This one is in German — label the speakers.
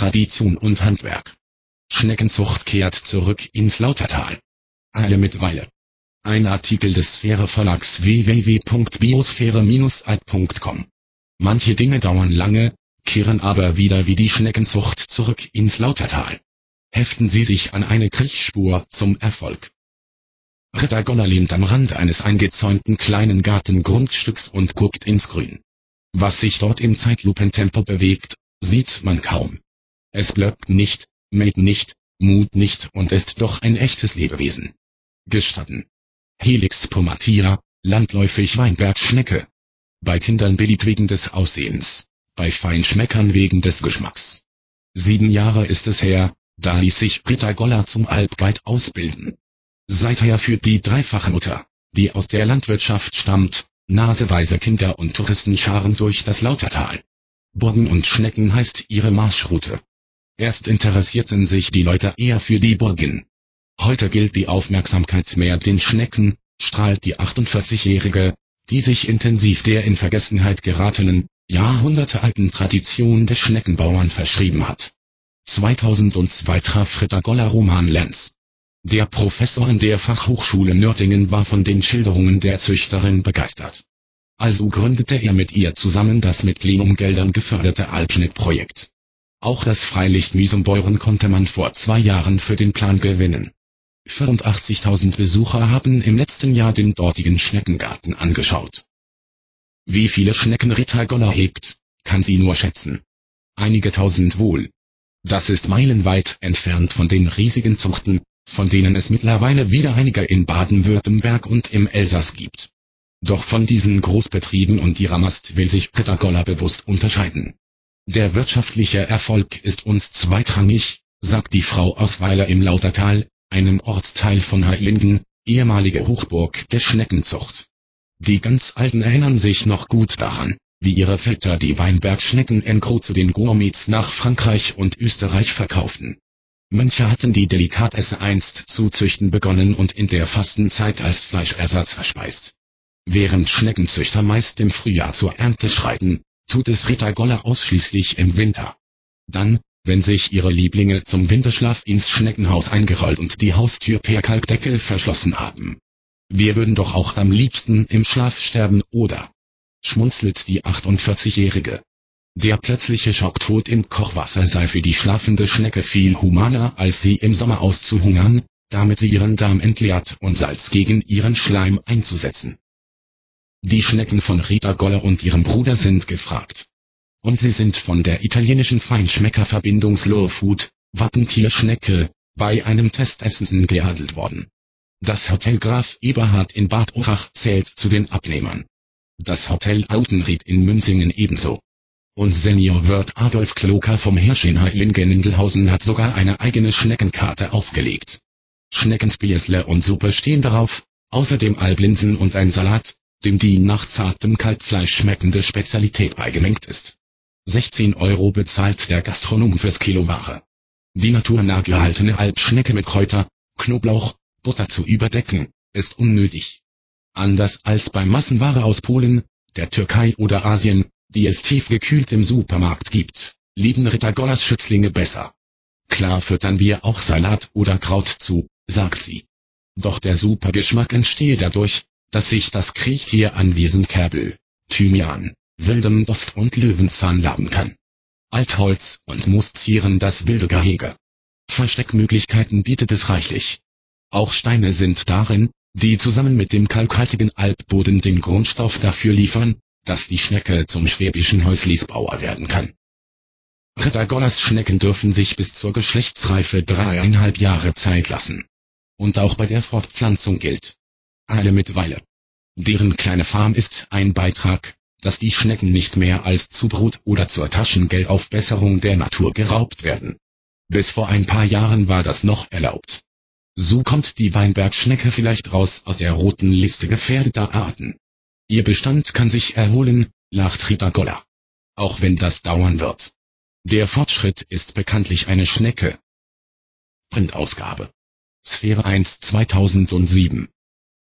Speaker 1: Tradition und Handwerk. Schneckenzucht kehrt zurück ins Lautertal. Eile mit Weile. Ein Artikel des Sphäre Verlags www.biosphäre-alt.com. Manche Dinge dauern lange, kehren aber wieder wie die Schneckenzucht zurück ins Lautertal. Heften Sie sich an eine Kriechspur zum Erfolg. Ritter Goller lehnt am Rand eines eingezäunten kleinen Gartengrundstücks und guckt ins Grün. Was sich dort im Zeitlupentempo bewegt, sieht man kaum. Es blöckt nicht, mäht nicht, mut nicht und ist doch ein echtes Lebewesen. Gestatten. Helix pomatia, landläufig Weinbergschnecke. Bei Kindern beliebt wegen des Aussehens, bei Feinschmeckern wegen des Geschmacks. Sieben Jahre ist es her, da ließ sich Britta Goller zum Alpguide ausbilden. Seither führt die dreifache Mutter, die aus der Landwirtschaft stammt, naseweise Kinder und Touristenscharen durch das Lautertal. Burgen und Schnecken heißt ihre Marschroute. Erst interessierten sich die Leute eher für die Burgen. Heute gilt die Aufmerksamkeit mehr den Schnecken, strahlt die 48-Jährige, die sich intensiv der in Vergessenheit geratenen, jahrhundertealten Tradition des Schneckenbauern verschrieben hat. 2002 traf Ritter Goller Roman Lenz. Der Professor an der Fachhochschule Nördlingen war von den Schilderungen der Züchterin begeistert. Also gründete er mit ihr zusammen das mit Plenumgeldern geförderte Alpschnitt-Projekt. Auch das Freilicht Müsenbeuren konnte man vor zwei Jahren für den Plan gewinnen. 84.000 Besucher haben im letzten Jahr den dortigen Schneckengarten angeschaut. Wie viele Schnecken Rita Goller hegt, kann sie nur schätzen. Einige tausend wohl. Das ist meilenweit entfernt von den riesigen Zuchten, von denen es mittlerweile wieder einige in Baden-Württemberg und im Elsass gibt. Doch von diesen Großbetrieben und ihrer Mast will sich Britta Goller bewusst unterscheiden. Der wirtschaftliche Erfolg ist uns zweitrangig, sagt die Frau aus Weiler im Lautertal, einem Ortsteil von Heilingen, ehemalige Hochburg der Schneckenzucht. Die ganz Alten erinnern sich noch gut daran, wie ihre Väter die Weinbergschnecken en gros zu den Gourmets nach Frankreich und Österreich verkauften. Manche hatten die Delikatesse einst zu züchten begonnen und in der Fastenzeit als Fleischersatz verspeist. Während Schneckenzüchter meist im Frühjahr zur Ernte schreiten, tut es Rita Goller ausschließlich im Winter. Dann, wenn sich ihre Lieblinge zum Winterschlaf ins Schneckenhaus eingerollt und die Haustür per Kalkdeckel verschlossen haben. Wir würden doch auch am liebsten im Schlaf sterben, oder? Schmunzelt die 48-Jährige. Der plötzliche Schocktod im Kochwasser sei für die schlafende Schnecke viel humaner, als sie im Sommer auszuhungern, damit sie ihren Darm entleert und Salz gegen ihren Schleim einzusetzen. Die Schnecken von Rita Goller und ihrem Bruder sind gefragt. Und sie sind von der italienischen Feinschmeckerverbindung Slow Food, Wappentierschnecke, bei einem Testessen geadelt worden. Das Hotel Graf Eberhard in Bad Urach zählt zu den Abnehmern. Das Hotel Autenried in Münzingen ebenso. Und Senior Wirt Adolf Kloker vom Hirsch in Heilingen-Gendelhausen hat sogar eine eigene Schneckenkarte aufgelegt. Schneckenspiesle und Suppe stehen darauf, außerdem Alblinsen und ein Salat, dem die nach zartem Kalbfleisch schmeckende Spezialität beigemengt ist. 16 Euro bezahlt der Gastronom fürs Kilo Ware. Die naturnah gehaltene Alpschnecke mit Kräuter, Knoblauch, Butter zu überdecken, ist unnötig. Anders als bei Massenware aus Polen, der Türkei oder Asien, die es tiefgekühlt im Supermarkt gibt, lieben Ritter Gollers Schützlinge besser. Klar füttern wir auch Salat oder Kraut zu, sagt sie. Doch der Supergeschmack entstehe dadurch, dass sich das Kriechtier anwesend Kerbel, Thymian, wildem Dost und Löwenzahn laben kann. Altholz und Moos zieren das wilde Gehege. Versteckmöglichkeiten bietet es reichlich. Auch Steine sind darin, die zusammen mit dem kalkhaltigen Alpboden den Grundstoff dafür liefern, dass die Schnecke zum schwäbischen Häusliesbauer werden kann. Gollers Schnecken dürfen sich bis zur Geschlechtsreife dreieinhalb Jahre Zeit lassen. Und auch bei der Fortpflanzung gilt, alle mit Weile. Deren kleine Farm ist ein Beitrag, dass die Schnecken nicht mehr als zu Brut oder zur Taschengeldaufbesserung der Natur geraubt werden. Bis vor ein paar Jahren war das noch erlaubt. So kommt die Weinbergschnecke vielleicht raus aus der roten Liste gefährdeter Arten. Ihr Bestand kann sich erholen, lacht Rita Goller. Auch wenn das dauern wird. Der Fortschritt ist bekanntlich eine Schnecke. Printausgabe. Sphäre 1 2007